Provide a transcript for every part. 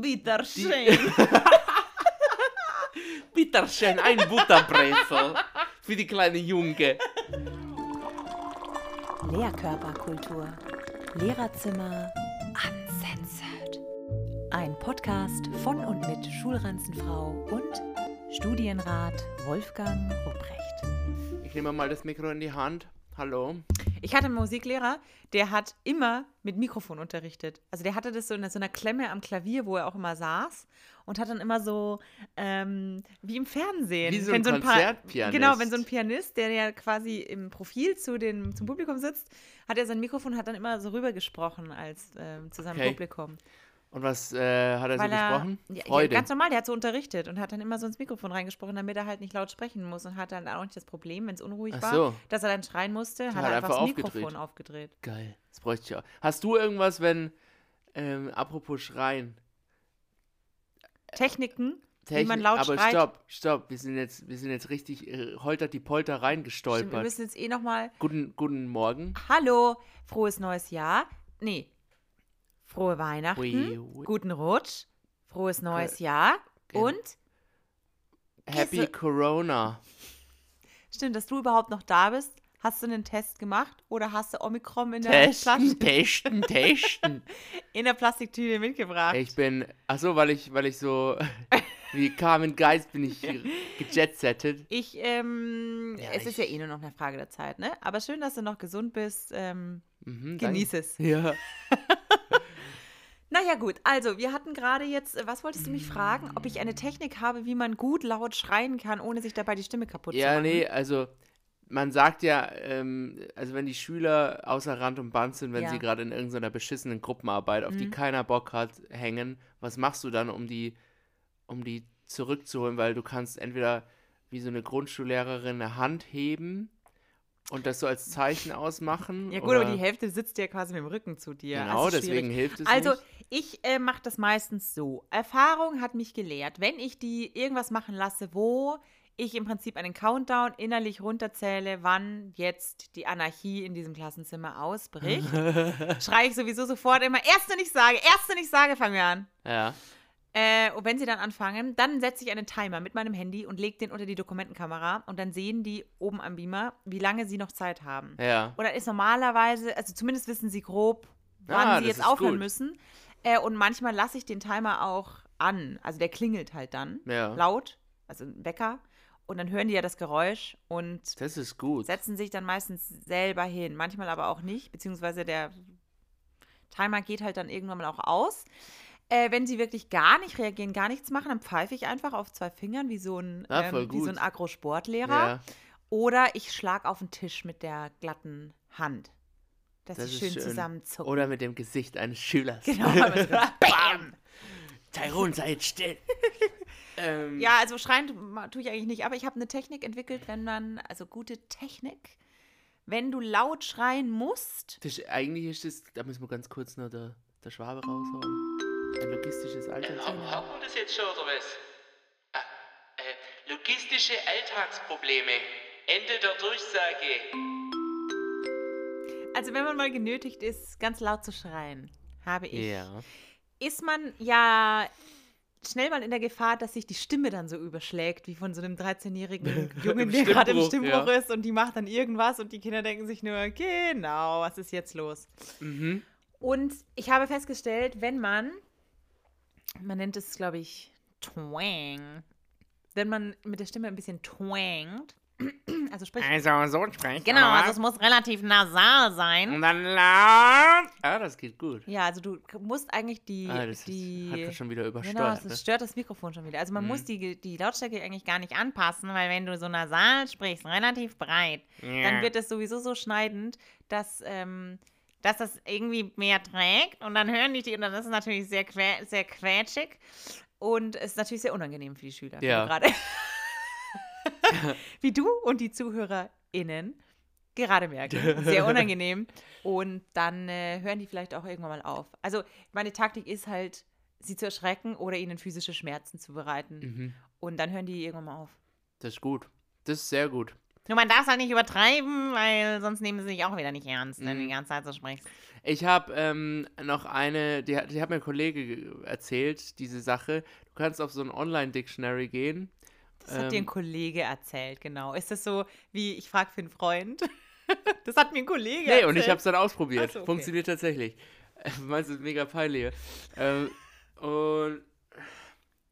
Bitterschön. Bitterschön, ein Butterbrezel für die kleine Junge. Lehrkörperkultur. Lehrerzimmer uncensored. Ein Podcast von und mit Schulranzenfrau und Studienrat Wolfgang Rupprecht. Ich nehme mal das Mikro in die Hand. Hallo. Ich hatte einen Musiklehrer, der hat immer mit Mikrofon unterrichtet. Also der hatte das so in so einer Klemme am Klavier, wo er auch immer saß und hat dann immer so ähm, wie im Fernsehen. Wie so wenn ein ein Konzertpianist. Genau, wenn so ein Pianist, der ja quasi im Profil zu den, zum Publikum sitzt, hat er sein Mikrofon hat dann immer so rübergesprochen als ähm, zu seinem Okay. Publikum. Und was äh, hat er Weil so er, gesprochen? ja, ja, Freude. ganz normal, der hat so unterrichtet und hat dann immer so ins Mikrofon reingesprochen, damit er halt nicht laut sprechen muss und hat dann auch nicht das Problem, wenn es unruhig Ach war, so. dass er dann schreien musste, hat hat er einfach das einfach Mikrofon aufgedreht. aufgedreht. Geil. Das bräuchte ich auch. Hast du irgendwas, wenn, ähm, apropos Schreien, Techniken, wie Technik, man laut aber schreit. stopp, stopp, wir sind jetzt, wir sind jetzt richtig äh, holtert die Polter Stimmt, wir reingestolpert. müssen jetzt eh nochmal. Guten, guten Morgen. Hallo, frohes neues Jahr. Nee, frohe Weihnachten, Ui, ui. guten Rutsch, frohes neues Jahr Genau. und Happy Gisse- Corona. stimmt, dass du überhaupt noch da bist. Hast du einen Test gemacht oder hast du Omikron in der, Testen, testen, testen. in der Plastiktüte mitgebracht? Ich bin, achso, weil ich, weil ich so, wie Carmen Geist bin ich gejetsettet. Ich, ähm, Ja, es ist ich- ja eh nur noch eine Frage der Zeit, ne? Aber schön, dass du noch gesund bist. Ähm, Mhm, genieß danke. es. Ja. Naja, gut. Also, wir hatten gerade jetzt, äh, was wolltest du mich fragen? Ob ich eine Technik habe, wie man gut laut schreien kann, ohne sich dabei die Stimme kaputt zu Ja, machen? nee, also man sagt ja, ähm, also wenn die Schüler außer Rand und Band sind, wenn Ja. sie gerade in irgendeiner beschissenen Gruppenarbeit, auf die Mhm. keiner Bock hat, hängen, was machst du dann, um die, um die zurückzuholen? Weil du kannst entweder wie so eine Grundschullehrerin eine Hand heben und das so als Zeichen ausmachen. Ja, gut, oder, aber die Hälfte sitzt ja quasi mit dem Rücken zu dir. Genau, Also deswegen hilft es Also, nicht. ich äh, mache das meistens so. Erfahrung hat mich gelehrt, wenn ich die irgendwas machen lasse, wo ich im Prinzip einen Countdown innerlich runterzähle, wann jetzt die Anarchie in diesem Klassenzimmer ausbricht, schreie ich sowieso sofort immer, erste nicht sage, erste nicht sage, fangen wir an. Ja. Äh, und wenn sie dann anfangen, dann setze ich einen Timer mit meinem Handy und lege den unter die Dokumentenkamera und dann sehen die oben am Beamer, wie lange sie noch Zeit haben. Ja. Und dann ist normalerweise, also zumindest wissen sie grob, wann Ah, sie jetzt aufhören gut. müssen. Äh, und manchmal lasse ich den Timer auch an. Also der klingelt halt dann Ja. laut, also ein Wecker. Und dann hören die ja das Geräusch und Das ist gut. setzen sich dann meistens selber hin. Manchmal aber auch nicht, beziehungsweise der Timer geht halt dann irgendwann mal auch aus. Äh, wenn sie wirklich gar nicht reagieren, gar nichts machen, dann pfeife ich einfach auf zwei Fingern wie so ein, Ah, ähm, wie so ein Agrosportlehrer. Ja. Oder ich schlage auf den Tisch mit der glatten Hand. Dass Das sie ist schön, schön. zusammenzucken. Oder mit dem Gesicht eines Schülers. genau. Bam! Tyrone, sei jetzt still. ähm, Ja, also schreien tue ich eigentlich nicht, aber ich habe eine Technik entwickelt, wenn man, also gute Technik, wenn du laut schreien musst. Das eigentlich ist es, da müssen wir ganz kurz noch der, der Schwabe raushauen. Ein logistisches Alltagsproblem. Haben, haben wir das jetzt schon oder was? Ah, äh, logistische Alltagsprobleme. Ende der Durchsage. Also wenn man mal genötigt ist, ganz laut zu schreien, habe ich, Ja. ist man ja schnell mal in der Gefahr, dass sich die Stimme dann so überschlägt, wie von so einem 13-jährigen Jungen, der gerade im Stimmbruch, Stimmbruch ja. ist und die macht dann irgendwas und die Kinder denken sich nur, genau, was ist jetzt los? Mhm. Und ich habe festgestellt, wenn man, man nennt es, glaube ich, twang, wenn man mit der Stimme ein bisschen twangt, also sprich, Also, so sprechen. genau, also es muss relativ nasal sein. Und dann laut. Ah, das geht gut. Ja, also du musst eigentlich die, ah, das die ist, hat man schon wieder Genau, übersteuert. das ne? stört das Mikrofon schon wieder. Also man Mhm. muss die, die Lautstärke eigentlich gar nicht anpassen, weil wenn du so nasal sprichst, relativ breit, dann Ja. wird es sowieso so schneidend, dass, ähm, dass das irgendwie mehr trägt und dann hören die die und dann ist es natürlich sehr, quä sehr quetschig und es ist natürlich sehr unangenehm für die Schüler. Ja. gerade- Wie du und die ZuhörerInnen gerade merken. Sehr unangenehm. Und dann äh, hören die vielleicht auch irgendwann mal auf. Also meine Taktik ist halt, sie zu erschrecken oder ihnen physische Schmerzen zu bereiten. Mhm. Und dann hören die irgendwann mal auf. Das ist gut. Das ist sehr gut. Nur man darf es halt nicht übertreiben, weil sonst nehmen sie sich auch wieder nicht ernst, wenn du Mhm. die ganze Zeit so sprichst. Ich habe ähm, noch eine, die, hat- die hat mir ein Kollege ge- erzählt, diese Sache. Du kannst auf so ein Online-Dictionary gehen. Das hat dir ein Ähm, Kollege erzählt, genau. Ist das so, wie ich frage für einen Freund? das hat mir ein Kollege Nee, erzählt. und ich habe es dann ausprobiert. So, okay. Funktioniert tatsächlich. Meinst du, mega peinlich. ähm, und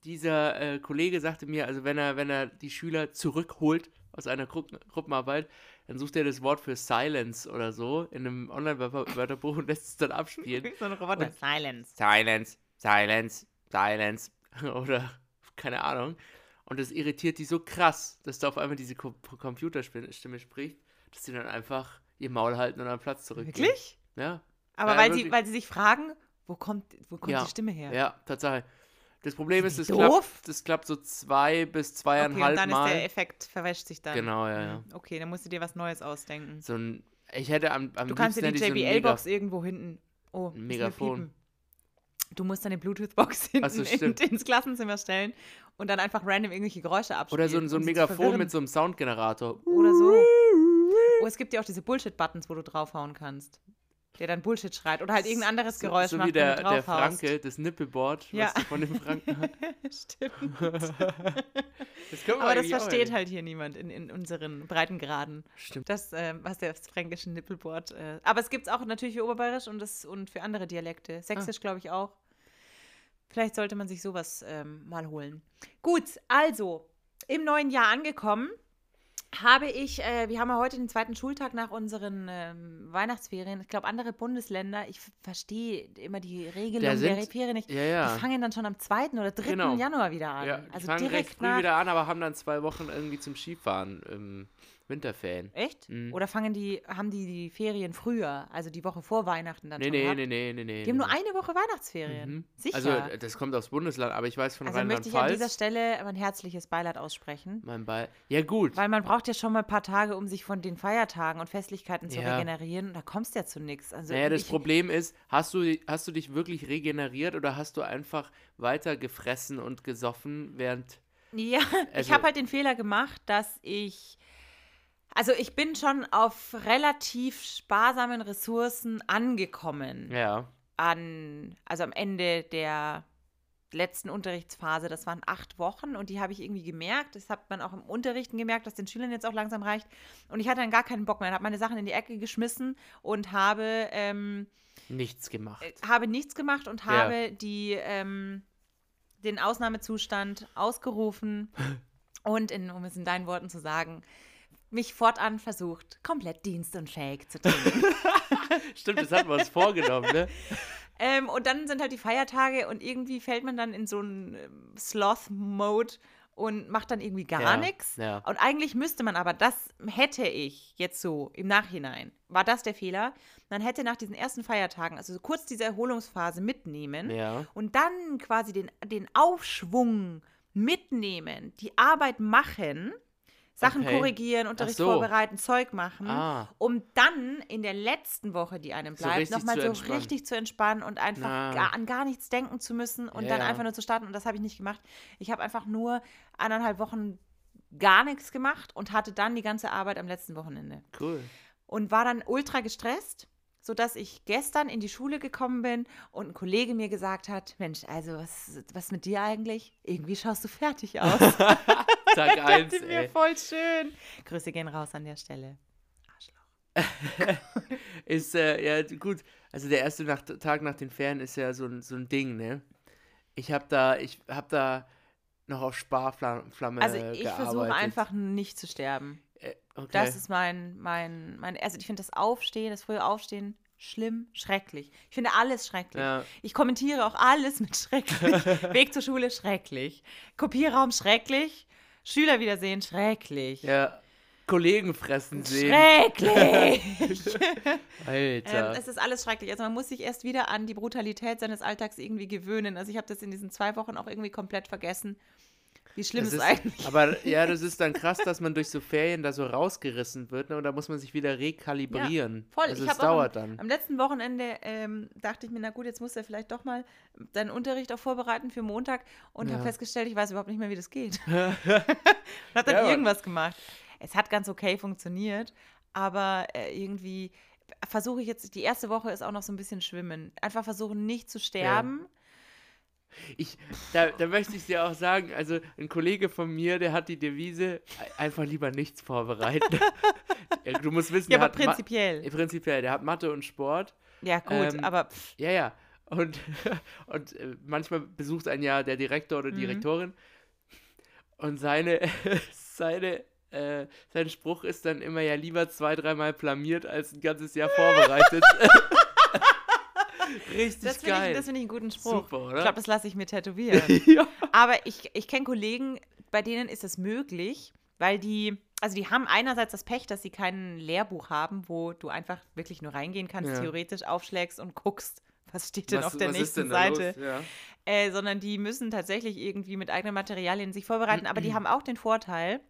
dieser äh, Kollege sagte mir, also wenn er, wenn er die Schüler zurückholt aus einer Gru Gruppenarbeit, dann sucht er das Wort für Silence oder so in einem Online-Wörterbuch und lässt es dann abspielen. so ein Roboter. Und- Silence. Silence, Silence, Silence oder keine Ahnung. Und das irritiert die so krass, dass da auf einmal diese Ko Computerstimme spricht, dass sie dann einfach ihr Maul halten und am Platz zurückgehen. Wirklich? Ja. Aber Ja, weil, sie, weil sie sich fragen, wo kommt, wo kommt Ja, die Stimme her? Ja, Tatsache. Das Problem ist, doof? klappt, das klappt so zwei bis okay, zweieinhalb und dann Mal. ist der Effekt, verwäscht sich dann. Genau, ja, ja. Hm, Okay, dann musst du dir was Neues ausdenken. So ein, ich hätte am, am Du kannst dir die JBL-Box irgendwo hinten. Oh, Ein Megafon. Du musst deine Bluetooth-Box hinten so, in, ins Klassenzimmer stellen und dann einfach random irgendwelche Geräusche abspielen. Oder so ein, so ein Megafon mit so einem Soundgenerator. Oder so. Oh, es gibt ja auch diese Bullshit-Buttons, wo du draufhauen kannst. Der dann Bullshit schreit. Oder halt irgendein anderes So- Geräusch so macht, wie der, der. Franke, das Nippelboard, Ja. was du von dem Franken hat. Stimmt. Das Aber das versteht halt hier niemand in, in unseren Breitengraden. Stimmt. Das, ähm, was der fränkische Nippelboard. Äh, aber es gibt es auch natürlich für Oberbayerisch und, das, und für andere Dialekte. Sächsisch, glaube ich, auch. Vielleicht sollte man sich sowas ähm, mal holen. Gut, also, im neuen Jahr angekommen habe ich, äh, wir haben ja heute den zweiten Schultag nach unseren ähm, Weihnachtsferien. Ich glaube, andere Bundesländer, ich verstehe immer die Regelung der sind- Ferien nicht. Ja, ja. Die fangen dann schon am 2. oder 3. Genau. Januar wieder an. ja, die also fangen recht direkt früh nach. wieder an, aber haben dann zwei Wochen irgendwie zum Skifahren im Winterferien. Echt? Mhm. Oder fangen die, haben die die Ferien früher, also die Woche vor Weihnachten dann Nee, schon nee, gehabt? nee, nee, nee, nee. Die haben nur eine Woche Weihnachtsferien. Mhm. Sicher. Also, äh, das kommt aufs Bundesland, aber ich weiß von Also möchte ich an dieser Rheinland-Pfalz. Stelle mein herzliches Beileid aussprechen. Mein Ball. Ja, gut. Weil man braucht ja schon mal ein paar Tage, um sich von den Feiertagen und Festlichkeiten zu Ja. regenerieren. Da kommst du ja zu nichts. Also Naja, das ich, Problem ist, hast du, hast du dich wirklich regeneriert oder hast du einfach weiter gefressen und gesoffen, während. Ja, ich Also- habe halt den Fehler gemacht, dass ich. Also ich bin schon auf relativ sparsamen Ressourcen angekommen. Ja. an, also am Ende der letzten Unterrichtsphase, das waren acht Wochen und die habe ich irgendwie gemerkt. Das hat man auch im Unterrichten gemerkt, dass den Schülern jetzt auch langsam reicht. Und ich hatte dann gar keinen Bock mehr. Ich habe meine Sachen in die Ecke geschmissen und habe, ähm, Nichts gemacht. äh, habe nichts gemacht und Ja. habe die, ähm, den Ausnahmezustand ausgerufen und, in, um es in deinen Worten zu sagen, mich fortan versucht, komplett dienstunfähig zu trinken. Stimmt, das hatten wir uns vorgenommen, ne? Ähm, und dann sind halt die Feiertage und irgendwie fällt man dann in so einen ähm, Sloth-Mode und macht dann irgendwie gar Ja, nichts. ja. Und eigentlich müsste man aber, das hätte ich jetzt so im Nachhinein, war das der Fehler, man hätte nach diesen ersten Feiertagen, also so kurz diese Erholungsphase mitnehmen Ja. und dann quasi den, den Aufschwung mitnehmen, die Arbeit machen, Sachen Okay. korrigieren, Unterricht so. vorbereiten, Zeug machen, Ah. um dann in der letzten Woche, die einem So bleibt, richtig nochmal so entspannen. richtig zu entspannen und einfach gar, an gar nichts denken zu müssen und Ja, dann einfach nur zu starten. Und das habe ich nicht gemacht. Ich habe einfach nur eineinhalb Wochen gar nichts gemacht und hatte dann die ganze Arbeit am letzten Wochenende Cool. und war dann ultra gestresst, sodass ich gestern in die Schule gekommen bin und ein Kollege mir gesagt hat, Mensch, also was, was mit dir eigentlich? Irgendwie schaust du fertig aus. Tag 1, dachte mir, voll schön. Grüße gehen raus an der Stelle. Ist, äh, ja, gut. Also der erste nach, Tag nach den Ferien ist ja so ein, so ein Ding, ne? Ich hab da, ich hab da noch auf Sparflamme Also ich versuche einfach nicht zu sterben. Äh, okay. Das ist mein, mein, mein, also ich finde das Aufstehen, das frühe Aufstehen schlimm, schrecklich. Ich finde alles schrecklich. Ja. Ich kommentiere auch alles mit schrecklich. Weg zur Schule schrecklich. Kopierraum schrecklich. Schüler wiedersehen schrecklich. ja. Kollegen fressen sehen. Schrecklich! Alter. ähm, es ist alles schrecklich. Also man muss sich erst wieder an die Brutalität seines Alltags irgendwie gewöhnen. Also ich habe das in diesen zwei Wochen auch irgendwie komplett vergessen, wie schlimm Das es ist, eigentlich aber ja, das ist dann krass, dass man durch so Ferien da so rausgerissen wird, ne? Und da muss man sich wieder rekalibrieren. Voll, Also ich es dauert am, dann. am letzten Wochenende ähm, dachte ich mir, na gut, jetzt du ja vielleicht doch mal deinen Unterricht auch vorbereiten für Montag und Ja. habe festgestellt, ich weiß überhaupt nicht mehr, wie das geht. und habe dann Ja, irgendwas gemacht. es hat ganz okay funktioniert, aber äh, irgendwie versuche ich jetzt, die erste Woche ist auch noch so ein bisschen schwimmen. Einfach versuchen, nicht zu sterben. Ich, da, da möchte ich dir auch sagen, also ein Kollege von mir, der hat die Devise, einfach lieber nichts vorbereiten. Du musst wissen, Ja, aber hat Ma- prinzipiell. prinzipiell, der hat Mathe und Sport. Ja, gut, Ähm, aber pff, Ja, ja. Und, und äh, manchmal besucht einen ja der Direktor oder Mhm. Direktorin. Und seine, seine, äh, sein Spruch ist dann immer ja lieber zwei, dreimal blamiert als ein ganzes Jahr vorbereitet. Richtig das finde geil. ich, das find ich einen guten Spruch. Super, oder? Ich glaube, das lasse ich mir tätowieren. ja. Aber ich, ich kenne Kollegen, bei denen ist es möglich, weil die, also die haben einerseits das Pech, dass sie kein Lehrbuch haben, wo du einfach wirklich nur reingehen kannst, Ja. theoretisch aufschlägst und guckst, was steht denn Was- auf der nächsten Seite. Ja. Äh, sondern die müssen tatsächlich irgendwie mit eigenen Materialien sich vorbereiten. Aber Mhm. die haben auch den Vorteil,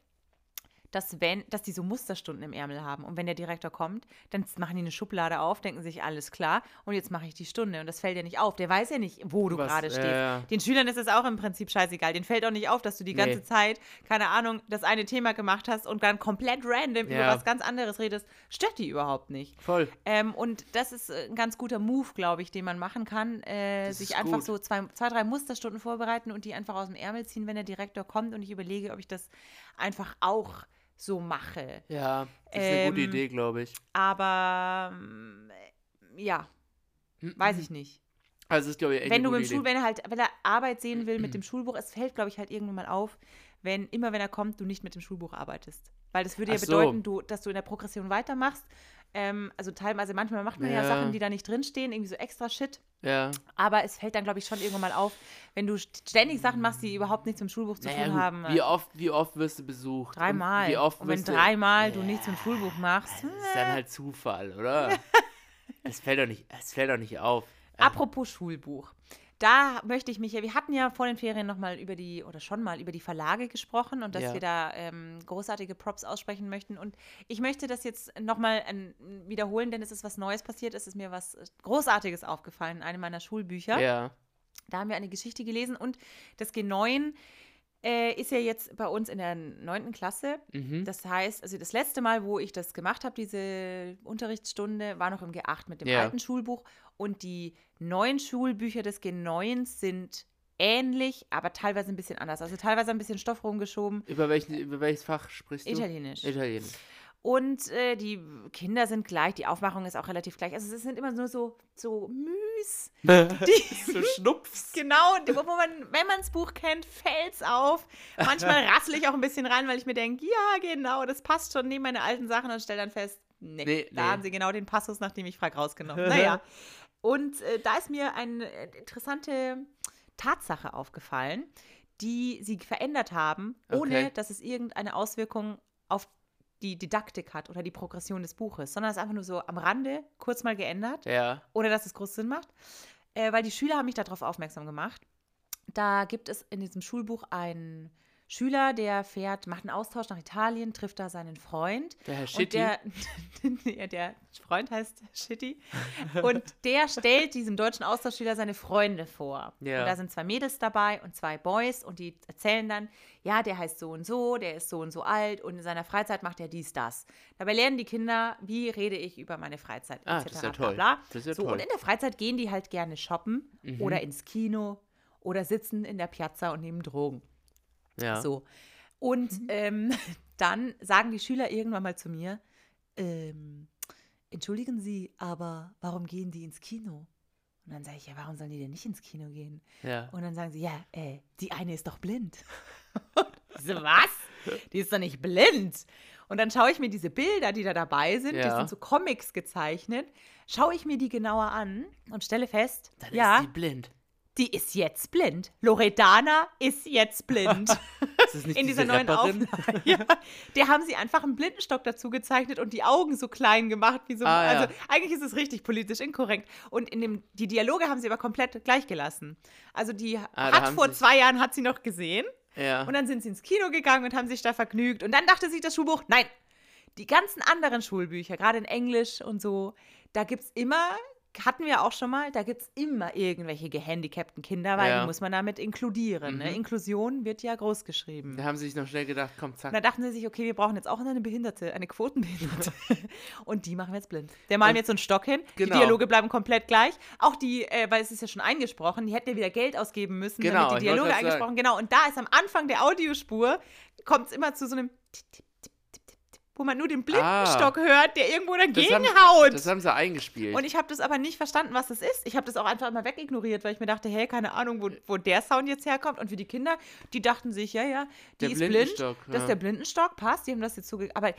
dass wenn, dass die so Musterstunden im Ärmel haben. Und wenn der Direktor kommt, dann machen die eine Schublade auf, denken sich, alles klar, und jetzt mache ich die Stunde. Und das fällt ja nicht auf. Der weiß ja nicht, wo du gerade stehst. ja. Den Schülern ist es auch im Prinzip scheißegal. Den fällt auch nicht auf, dass du die ganze Nee. Zeit, keine Ahnung, das eine Thema gemacht hast und dann komplett random über Ja. was ganz anderes redest. Stört die überhaupt nicht. Voll. Ähm, und das ist äh, ein ganz guter Move, glaube ich, den man machen kann. Äh, sich einfach gut. so zwei, zwei, drei Musterstunden vorbereiten und die einfach aus dem Ärmel ziehen, wenn der Direktor kommt. Und ich überlege, ob ich das einfach auch so mache. Ja, das ist eine gute Ähm, Idee, glaube ich. Aber ähm, ja, weiß ich nicht. Also, ist, glaube ich, echt Wenn du mit dem Schul, wenn er halt, wenn er Arbeit sehen will mit dem Schulbuch, es fällt, glaube ich, halt irgendwann mal auf, wenn immer wenn er kommt, du nicht mit dem Schulbuch arbeitest. Weil das würde ja Ach so. bedeuten, du, dass du in der Progression weitermachst. Ähm, also teilweise, manchmal macht man ja. Ja. Sachen, die da nicht drinstehen, irgendwie so extra Shit. Ja. Aber es fällt dann, glaube ich, schon irgendwann mal auf, wenn du st- ständig Sachen machst, die überhaupt nichts mit dem Schulbuch zu Naja, tun haben. Wie oft, wie oft wirst du besucht? Und Dreimal. Wie oft Und wenn wirst du- dreimal du nichts mit dem Schulbuch machst. Das ist dann halt Zufall, oder? Es fällt doch nicht, es fällt doch nicht auf. Apropos Schulbuch. Da möchte ich mich ja, wir hatten ja vor den Ferien nochmal über die, oder schon mal über die Verlage gesprochen und dass Ja. wir da ähm, großartige Props aussprechen möchten. Und ich möchte das jetzt nochmal ähm, wiederholen, denn es ist was Neues passiert. Es ist mir was äh, Großartiges aufgefallen in einem meiner Schulbücher. Ja. Da haben wir eine Geschichte gelesen und das G9 äh, ist ja jetzt bei uns in der neunten Klasse. Mhm. Das heißt, also das letzte Mal, wo ich das gemacht habe, diese Unterrichtsstunde, war noch im G8 mit dem Ja. alten Schulbuch. Und die neuen Schulbücher des G9 sind ähnlich, aber teilweise ein bisschen anders. Also teilweise ein bisschen Stoff rumgeschoben. über, welchen, über welches Fach sprichst du? Italienisch. Italienisch. Und äh, die Kinder sind gleich, die Aufmachung ist auch relativ gleich. Also es sind immer nur so, so Müs. Die, so Schnupfs. Genau, wo man, wenn man das Buch kennt, fällt's auf. Manchmal rassel ich auch ein bisschen rein, weil ich mir denke, ja, genau, das passt schon neben meine alten Sachen und stelle dann fest, nee, Nee, da nee. haben sie genau den Passus, nachdem ich frag rausgenommen. Naja. Und äh, da ist mir eine äh, interessante Tatsache aufgefallen, die sie verändert haben, ohne Okay. dass es irgendeine Auswirkung auf die Didaktik hat oder die Progression des Buches, sondern es ist einfach nur so am Rande kurz mal geändert Ja. ohne dass es groß Sinn macht, äh, weil die Schüler haben mich darauf aufmerksam gemacht. Da gibt es in diesem Schulbuch einen Schüler, der fährt, macht einen Austausch nach Italien, trifft da seinen Freund. Der Herr Und Shitty. der, ja, der Freund heißt Shitty. Und der stellt diesem deutschen Austauschschüler seine Freunde vor. Ja. Und da sind zwei Mädels dabei und zwei Boys und die erzählen dann, ja, der heißt so und so, der ist so und so alt und in seiner Freizeit macht er dies, das. Dabei lernen die Kinder, wie rede ich über meine Freizeit, Ah, das ist ja bla, toll. bla. Das ist ja so, toll. Mhm. Und in der Freizeit gehen die halt gerne shoppen oder ins Kino oder sitzen in der Piazza und nehmen Drogen. Ja. So. Und ähm, dann sagen die Schüler irgendwann mal zu mir, ähm, entschuldigen Sie, aber warum gehen die ins Kino? Und dann sage ich, ja, warum sollen die denn nicht ins Kino gehen? ja. Und dann sagen sie, ja, äh, die eine ist doch blind. so, was? Die ist doch nicht blind. Und dann schaue ich mir diese Bilder, die da dabei sind, die Ja. sind so Comics gezeichnet, schaue ich mir die genauer an und stelle fest, Dann ja, ist sie blind. Die ist jetzt blind. Loredana ist jetzt blind. Ist In diese dieser neuen Rapperin? Aufnahme. Ja, der haben sie einfach einen Blindenstock dazu gezeichnet und die Augen so klein gemacht, wie so. Ah, ja. also eigentlich ist es richtig politisch inkorrekt. Und in dem, die Dialoge haben sie aber komplett gleich gelassen. Also die Ah, hat vor zwei Jahren hat sie noch gesehen Ja. und dann sind sie ins Kino gegangen und haben sich da vergnügt. Und dann dachte sich das Schulbuch, nein, die ganzen anderen Schulbücher, gerade in Englisch und so, da gibt es immer hatten wir auch schon mal, da gibt es immer irgendwelche gehandicapten Kinder, weil Ja. die muss man damit inkludieren. Ne? Mhm. Inklusion wird ja groß geschrieben. Da haben sie sich noch schnell gedacht, komm, zack. da dachten sie sich, okay, wir brauchen jetzt auch eine Behinderte, eine Quotenbehinderte. Und die machen wir jetzt blind. Der malen wir jetzt so einen Stock hin. Genau. Die Dialoge bleiben komplett gleich. Auch die, äh, weil es ist ja schon eingesprochen, die hätten ja wieder Geld ausgeben müssen, Genau, damit die Dialoge eingesprochen. Genau. Und da ist am Anfang der Audiospur, kommt es immer zu so einem Tipp, wo man nur den Blindenstock hört, der irgendwo das dagegen haben, haut. das haben sie eingespielt. Und ich habe das aber nicht verstanden, was das ist. Ich habe das auch einfach immer wegignoriert, weil ich mir dachte, hey, keine Ahnung, wo, wo der Sound jetzt herkommt. Und für die Kinder, die dachten sich, ja, ja, die Der ist blind, das ja. ist der Blindenstock, passt, die haben das jetzt ge- aber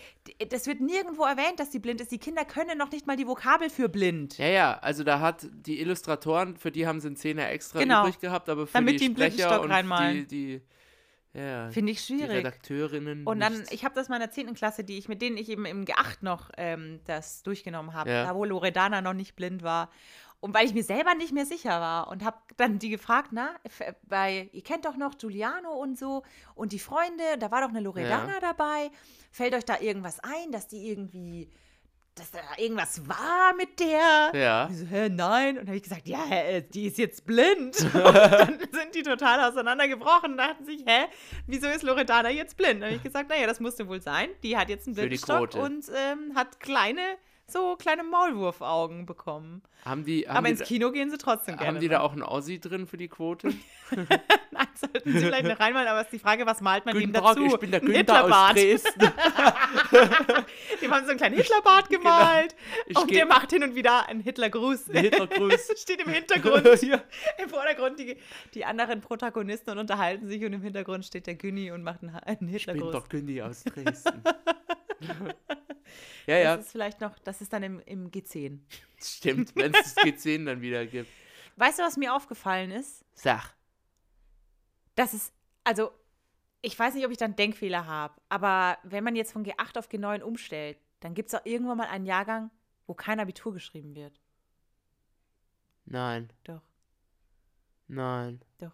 das wird nirgendwo erwähnt, dass die blind ist. Die Kinder können noch nicht mal die Vokabel für blind. ja, ja, also da hat die Illustratoren, für die haben sie einen Zehner extra Genau. übrig gehabt, aber für Damit die die Sprecher Blindenstock und reinmalen. die, die, ja, Finde ich die schwierig. Redakteurinnen Und dann, nicht. ich habe das meiner 10. Klasse, die ich, mit denen ich eben im G8 noch ähm, das durchgenommen habe, Ja. da wo Loredana noch nicht blind war. Und weil ich mir selber nicht mehr sicher war und habe dann die gefragt, na, bei, ihr kennt doch noch Giuliano und so und die Freunde, da war doch eine Loredana Ja. dabei. Fällt euch da irgendwas ein, dass die irgendwie, dass da irgendwas war mit der? Ja. Die so, hä, nein. Und dann habe ich gesagt, ja, hä, die ist jetzt blind. Und dann sind die total auseinandergebrochen und dachten sich, hä, wieso ist Loredana jetzt blind? Dann habe ich gesagt, naja, das musste wohl sein. Die hat jetzt einen Quote. und ähm, hat kleine, so kleine Maulwurfaugen bekommen. Haben die, haben Aber die, ins Kino gehen sie trotzdem gerne. haben die da auch einen Aussie drin für die Quote? Nein, sollten sie vielleicht noch reinmalen, aber es ist die Frage, was malt man Guten Tag, dazu? ich bin der Günther aus. Dresden. Dem haben sie so einen kleinen Hitlerbart gemalt. Ich und der macht hin und wieder einen Hitlergruß. Hitlergruß. Steht im Hintergrund. Ja. Im Vordergrund die, die anderen Protagonisten und unterhalten sich und im Hintergrund steht der Günni und macht einen, einen Ich bin Hitlergruß. doch Gündi aus Dresden. Ja, ja, Das ist vielleicht noch, das ist dann im, im G10. stimmt, wenn es das G10 dann wieder gibt. Weißt du, was mir aufgefallen ist? Sag. Das ist, also, ich weiß nicht, ob ich dann Denkfehler habe, aber wenn man jetzt von G8 auf G9 umstellt, dann gibt es auch irgendwann mal einen Jahrgang, wo kein Abitur geschrieben wird. Nein, Doch, nein. doch.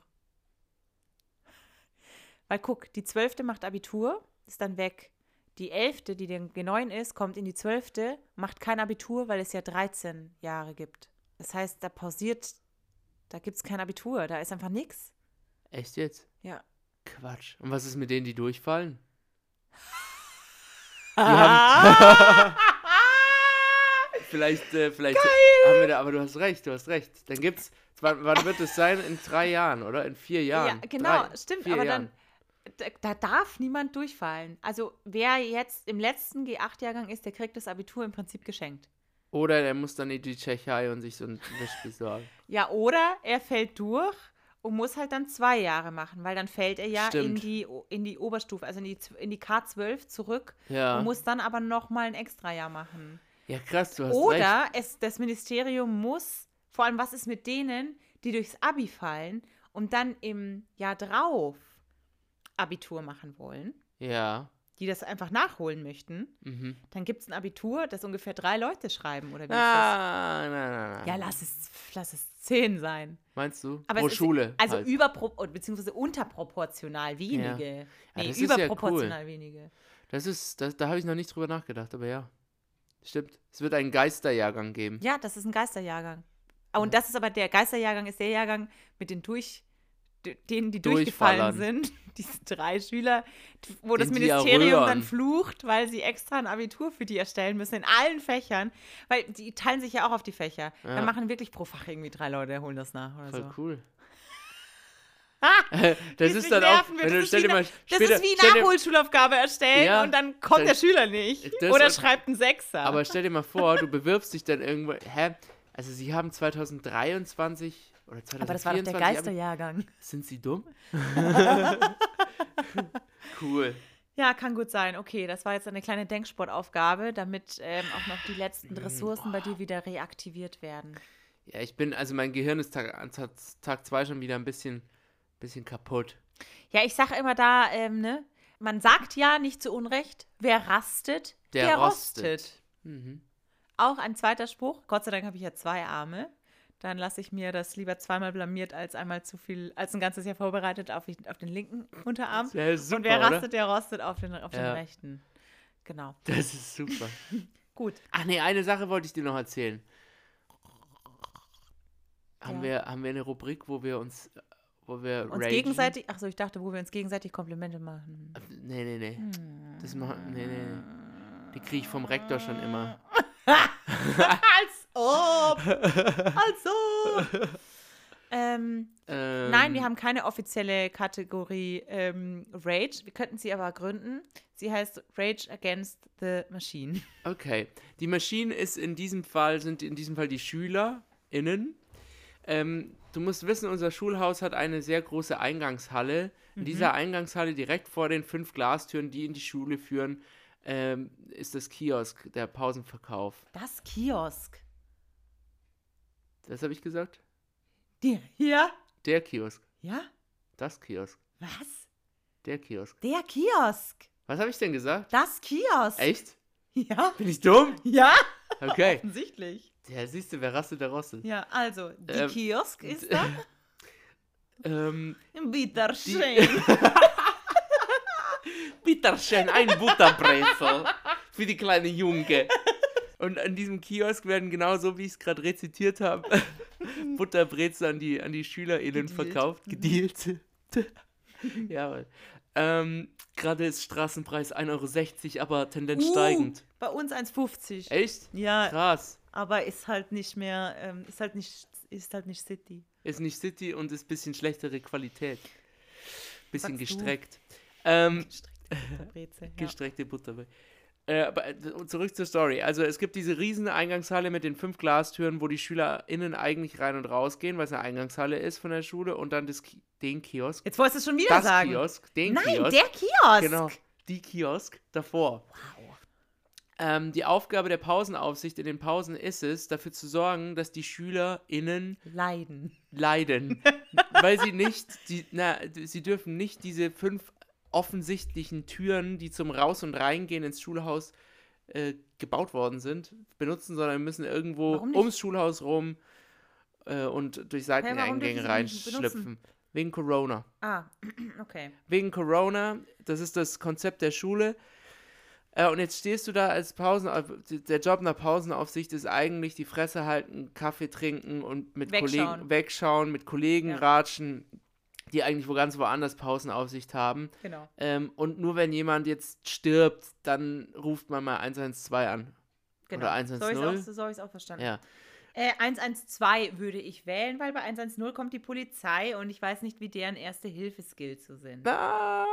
Weil guck, die 12. macht Abitur, ist dann weg. Die 11., die den G9 ist, kommt in die 12., macht kein Abitur, weil es ja 13 Jahre gibt. Das heißt, da pausiert, da gibt es kein Abitur, da ist einfach nichts. Echt jetzt? Ja. Quatsch. Und was ist mit denen, die durchfallen? Vielleicht, äh, vielleicht haben wir da, aber du hast recht, du hast recht. Dann gibt's, wann, wann wird es sein? In drei Jahren, oder? In vier Jahren? Ja, genau, Drei, stimmt. Aber Jahren. dann, da, da darf niemand durchfallen. Also wer jetzt im letzten G8-Jahrgang ist, der kriegt das Abitur im Prinzip geschenkt. Oder der muss dann in die Tschechei und sich so ein Wisch besorgen. Ja, oder er fällt durch und muss halt dann zwei Jahre machen, weil dann fällt er ja in die, in die Oberstufe, also in die, in die K12 zurück Ja. und muss dann aber nochmal ein Extrajahr machen. Ja, krass, du hast recht. Oder es, das Ministerium muss, vor allem was ist mit denen, die durchs Abi fallen und dann im Jahr drauf Abitur machen wollen, Ja. die das einfach nachholen möchten, Mhm. dann gibt es ein Abitur, das ungefähr drei Leute schreiben, oder wie ist Ah, nein, nein, nein. das? Ja, lass es, lass es zehn sein. Meinst du? Aber Pro es ist, Schule. Also halt. überpro beziehungsweise unterproportional wenige. Ja, Nee, das ist ja überproportional wenige. Das ist, das, da habe ich noch nicht drüber nachgedacht, aber ja. Stimmt. Es wird einen Geisterjahrgang geben. Ja, das ist ein Geisterjahrgang. Ah, Und das ist aber der Geisterjahrgang ist der Jahrgang mit den durch denen, die durchgefallen sind. Diese drei Schüler, wo das Den Ministerium dann flucht, weil sie extra ein Abitur für die erstellen müssen, in allen Fächern. Weil die teilen sich ja auch auf die Fächer. Ja. Dann machen wirklich pro Fach irgendwie drei Leute, holen das nach oder Voll so. cool. Ah, das ist dann auch, wenn du stell wie, dir mal eine- das später, ist wie Nachholschulaufgabe erstellen Ja, und dann kommt dann- der Schüler nicht. Oder ist- schreibt einen Sechser. Aber stell dir mal vor, du bewirbst dich dann irgendwo, hä? Also sie haben 2023 oder 2024 Aber das war doch der Geisterjahrgang. Sind sie dumm? cool. Ja, kann gut sein. Okay, das war jetzt eine kleine Denksportaufgabe, damit ähm, auch noch die letzten Ressourcen bei dir wieder reaktiviert werden. Ja, ich bin, also mein Gehirn ist Tag, an Tag, Tag zwei schon wieder ein bisschen, bisschen kaputt. Ja, ich sage immer da, ähm, ne? Man sagt ja nicht zu Unrecht, wer rastet, der, Der rostet. rostet. Mhm. Auch ein zweiter Spruch. Gott sei Dank habe ich ja zwei Arme. Dann lasse ich mir das lieber zweimal blamiert als einmal zu viel, als ein ganzes Jahr vorbereitet auf, auf den linken Unterarm. Ja, super, Und wer oder? rastet, der rostet auf den, auf den Ja. rechten. Genau. Das ist super. Gut. Ach nee, eine Sache wollte ich dir noch erzählen. haben, Ja. wir, haben wir eine Rubrik, wo wir uns, wo wir Uns ragen? gegenseitig, achso, ich dachte, wo wir uns gegenseitig Komplimente machen. Nee, nee, nee. Das machen, nee, nee, nee. Die kriege ich vom Rektor schon immer. Als ob! Als ob! ähm, Ähm, Nein, wir haben keine offizielle Kategorie ähm, Rage. Wir könnten sie aber gründen. Sie heißt Rage Against the Machine. Okay. Die Maschine ist in diesem Fall, sind in diesem Fall die SchülerInnen. Ähm, du musst wissen, unser Schulhaus hat eine sehr große Eingangshalle. In dieser Eingangshalle, direkt vor den fünf Glastüren, die in die Schule führen, ähm, ist das Kiosk, der Pausenverkauf. Das Kiosk. Das habe ich gesagt? Die, hier? Der Kiosk. Ja? Das Kiosk. Was? Der Kiosk. Der Kiosk. Was habe ich denn gesagt? Das Kiosk. Echt? Ja? Bin ich dumm? Ja? Okay. Offensichtlich. Ja, siehst du, wer rastet, der rostet. Ja, also, die Ähm, Kiosk ist da. Ähm, Bitterschön. Bitterchen, ein Butterbrezel für die kleine Junge. Und an diesem Kiosk werden genauso, wie ich es gerade rezitiert habe, Butterbrezel an die, an die SchülerInnen Gedealt. verkauft. Gedealt. Jawohl. Ähm, gerade ist Straßenpreis 1,60 Euro, aber Tendenz Uh, steigend. Bei uns 1,50. Echt? Ja, Krass. aber ist halt nicht mehr, ähm, ist halt nicht, ist halt nicht City. Ist nicht City und ist ein bisschen schlechtere Qualität. Bisschen Sagst gestreckt. Ähm, Brezel, ja. Gestreckte Butterbrot. Äh, aber äh, zurück zur Story. Also es gibt diese riesen Eingangshalle mit den fünf Glastüren, wo die SchülerInnen eigentlich rein und raus gehen, weil es eine Eingangshalle ist von der Schule und dann das Ki den Kiosk. Jetzt wolltest du schon wieder Das sagen. Kiosk, den Nein, Kiosk. der Kiosk. Genau, die Kiosk davor. Ähm, die Aufgabe der Pausenaufsicht in den Pausen ist es, dafür zu sorgen, dass die SchülerInnen Leiden. leiden. weil sie nicht, die, na, sie dürfen nicht diese fünf offensichtlichen Türen, die zum Raus- und Reingehen ins Schulhaus äh, gebaut worden sind, benutzen, sondern müssen irgendwo ums Schulhaus rum äh, und durch Seiteneingänge nicht reinschlüpfen. Wegen Corona. Ah, okay. Wegen Corona, das ist das Konzept der Schule. Äh, und jetzt stehst du da als Pausen, der Job einer Pausenaufsicht ist eigentlich die Fresse halten, Kaffee trinken und mit Wegschauen. Kollegen wegschauen, mit Kollegen Ja. ratschen, die eigentlich wo ganz woanders Pausenaufsicht haben. Genau. Ähm, und nur wenn jemand jetzt stirbt, dann ruft man mal 112 an. genau. Oder 110? So habe ich es auch, so verstanden. Ja. Äh, 112 würde ich wählen, weil bei 110 kommt die Polizei und ich weiß nicht, wie deren Erste-Hilfe-Skills so sind. Na,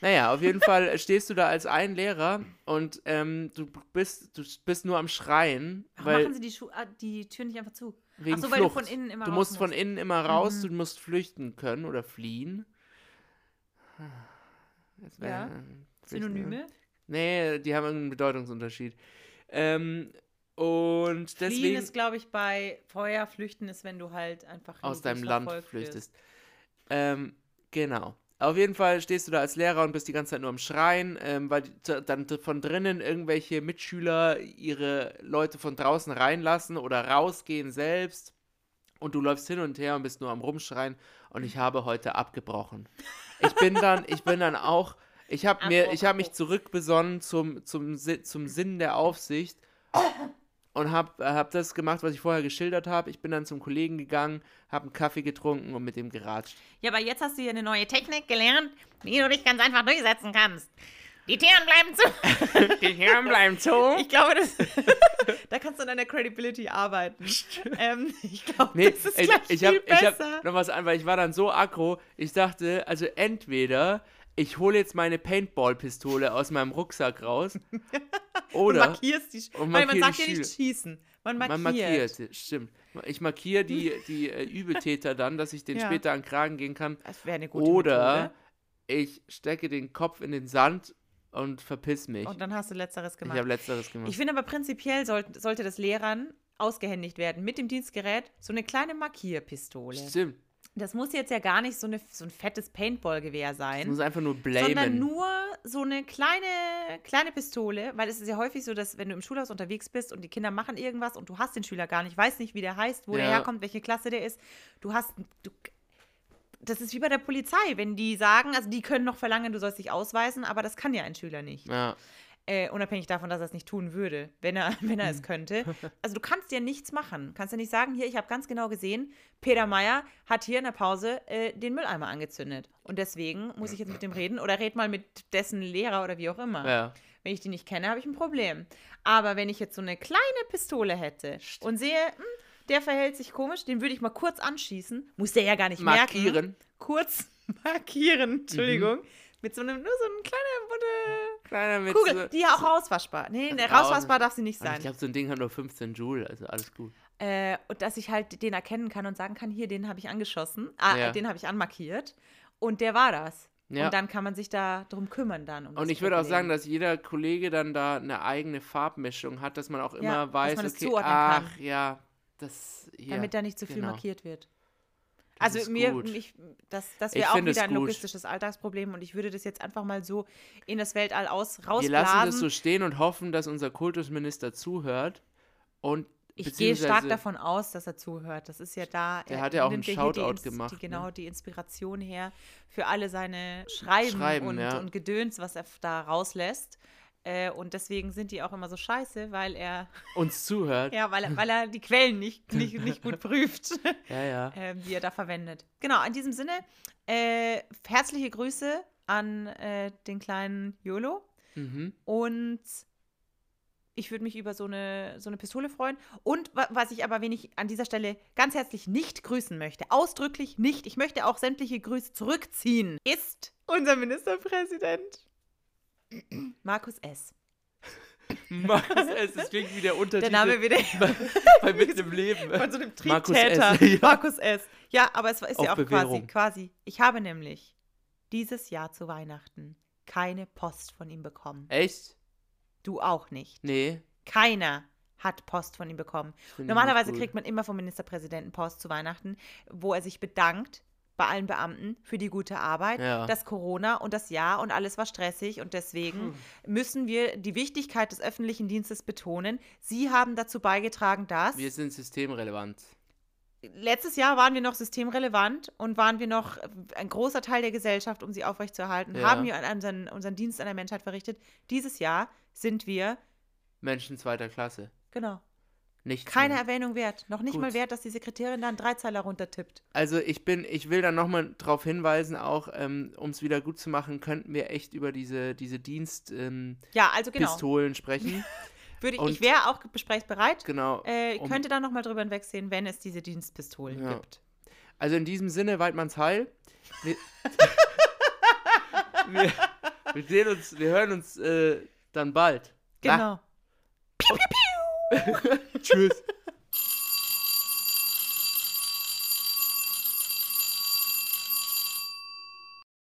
naja, auf jeden Fall stehst du da als ein Lehrer und ähm, du bist, du bist nur am Schreien, Warum weil machen sie die, Schu ah, die Tür nicht einfach zu? wegen Ach so, weil du Flucht. von innen immer Du raus musst von musst. Mhm. innen immer raus, du musst flüchten können oder fliehen. Wär- Ja. Synonyme? Nee, die haben irgendeinen Bedeutungsunterschied. Ähm, und Fliehen deswegen ist, glaube ich, bei Feuer. Flüchten ist, wenn du halt einfach aus deinem Land flüchtest. Ähm, genau. Auf jeden Fall stehst du da als Lehrer und bist die ganze Zeit nur am Schreien, ähm, weil dann von drinnen irgendwelche Mitschüler ihre Leute von draußen reinlassen oder rausgehen selbst. Und du läufst hin und her und bist nur am Rumschreien. Und ich habe heute abgebrochen. Ich bin dann, ich bin dann auch, ich habe mir, ich habe mich zurückbesonnen zum, zum, zum Sinn der Aufsicht und habe hab das gemacht, was ich vorher geschildert habe. Ich bin dann zum Kollegen gegangen, habe einen Kaffee getrunken und mit dem geratscht. Ja, aber jetzt hast du hier eine neue Technik gelernt, wie du dich ganz einfach durchsetzen kannst. Die Türen bleiben zu. Die Hirn bleiben zu. Ich glaube, das, da kannst du an deiner Credibility arbeiten. ähm, ich glaube, Nee, das ist ich, gleich ich viel habe ich hab besser. noch was an, weil ich war dann so aggro. Ich dachte, also entweder ich hole jetzt meine Paintball-Pistole aus meinem Rucksack raus und oder markierst die, und weil man markier sagt ja nicht schießen. Man markiert. man markiert, stimmt. Ich markiere die, die äh, Übeltäter dann, dass ich den Ja. später an den Kragen gehen kann. Das wäre eine gute Oder Methode. ich stecke den Kopf in den Sand und verpiss mich. Und dann hast du Letzteres Ich gemacht. habe letzteres gemacht. Ich finde aber prinzipiell sollte, sollte das Lehrern ausgehändigt werden mit dem Dienstgerät so eine kleine Markierpistole. Stimmt. Das muss jetzt ja gar nicht so, eine, so ein fettes Paintball-Gewehr Ich sein. muss einfach nur blamen. sondern nur so eine kleine, kleine Pistole, weil es ist ja häufig so, dass wenn du im Schulhaus unterwegs bist und die Kinder machen irgendwas und du hast den Schüler gar nicht, weißt nicht, wie der heißt, wo der Ja. herkommt, welche Klasse der ist, du hast, du, das ist wie bei der Polizei, wenn die sagen, also die können noch verlangen, du sollst dich ausweisen, aber das kann ja ein Schüler nicht. ja. Äh, unabhängig davon, dass er es nicht tun würde, wenn er, wenn er es Hm. könnte. Also du kannst ja nichts machen. Kannst ja nicht sagen, hier, ich habe ganz genau gesehen, Peter Meyer hat hier in der Pause äh, den Mülleimer angezündet. Und deswegen muss ich jetzt mit dem reden oder red mal mit dessen Lehrer oder wie auch immer. Ja. Wenn ich die nicht kenne, habe ich ein Problem. Aber wenn ich jetzt so eine kleine Pistole hätte und sehe, hm, der verhält sich komisch, den würde ich mal kurz anschießen, muss der ja gar nicht merken. Markieren. Kurz markieren, Entschuldigung. Mit so einem, nur so einem kleinen bunte Kleiner mit Kugel, so, die ja auch rauswaschbar. Nee, ne, Raus- rauswaschbar darf sie nicht sein. ich glaube, so ein Ding hat nur 15 Joule, also alles gut. Äh, und dass ich halt den erkennen kann und sagen kann, hier, den habe ich angeschossen, ah, Ja. äh, den habe ich anmarkiert. Und der war das. Ja. Und dann kann man sich da drum kümmern dann. Um Und ich würde auch sagen, dass jeder Kollege dann da eine eigene Farbmischung hat, dass man auch immer dass weiß, man es okay, zuordnen ach kann. ja, das hier. damit da nicht zu viel genau. markiert wird. Das Also mir, mich, das, das wäre auch wieder ein logistisches Alltagsproblem und ich würde das jetzt einfach mal so in das Weltall aus Wir rausblasen. lassen das so stehen und hoffen, dass unser Kultusminister zuhört und ich gehe stark davon aus, dass er zuhört. Das ist ja da. Der er hat ja auch einen Shoutout gemacht, Die, ne? genau, die Inspiration her für alle seine Schreiben, Schreiben, und, ja. und Gedöns, was er da rauslässt. Äh, und deswegen sind die auch immer so scheiße, weil er, uns zuhört. ja, weil er, weil er die Quellen nicht, nicht, nicht gut prüft. Ja, ja. äh, die er da verwendet. Genau, in diesem Sinne, äh, herzliche Grüße an äh, den kleinen YOLO Mhm. und ich würde mich über so eine, so eine Pistole freuen. Und wa was ich aber wenig an dieser Stelle ganz herzlich nicht grüßen möchte, ausdrücklich nicht, ich möchte auch sämtliche Grüße zurückziehen, ist unser Ministerpräsident Markus S. Markus S. Das klingt wie der Untertitel Der Name wieder bei Mit im Leben. von so einem Markus Triebtäter. S., ja. Markus S. Ja, aber es ist Auf ja auch quasi, Bewährung. quasi. Ich habe nämlich dieses Jahr zu Weihnachten keine Post von ihm bekommen. Echt? Du auch nicht. Nee. Keiner hat Post von ihm bekommen. Normalerweise gut. kriegt man immer vom Ministerpräsidenten Post zu Weihnachten, wo er sich bedankt bei allen Beamten für die gute Arbeit. Ja. Das Corona und das Jahr und alles war stressig und deswegen müssen wir die Wichtigkeit des öffentlichen Dienstes betonen. Sie haben dazu beigetragen, dass Wir sind systemrelevant. letztes Jahr waren wir noch systemrelevant und waren wir noch ein großer Teil der Gesellschaft, um sie aufrechtzuerhalten, Ja. haben wir unseren, unseren Dienst an der Menschheit verrichtet. Dieses Jahr sind wir, Menschen zweiter Klasse. genau, Nichts keine mehr. Erwähnung wert. Noch nicht Gut. mal wert, dass die Sekretärin da einen Dreizeiler runtertippt. Also ich bin, ich will dann nochmal darauf hinweisen, auch um es wieder gut zu machen, könnten wir echt über diese, diese Dienstpistolen Ja, also genau. sprechen. Würde ich, und- ich wäre auch gesprächsbereit. genau. Äh, um- könnte da nochmal drüber hinwegsehen, wenn es diese Dienstpistolen Ja. gibt. Also in diesem Sinne, Weidmanns Heil. Wir, wir, wir sehen uns, wir hören uns äh, dann bald. Genau. Tschüss.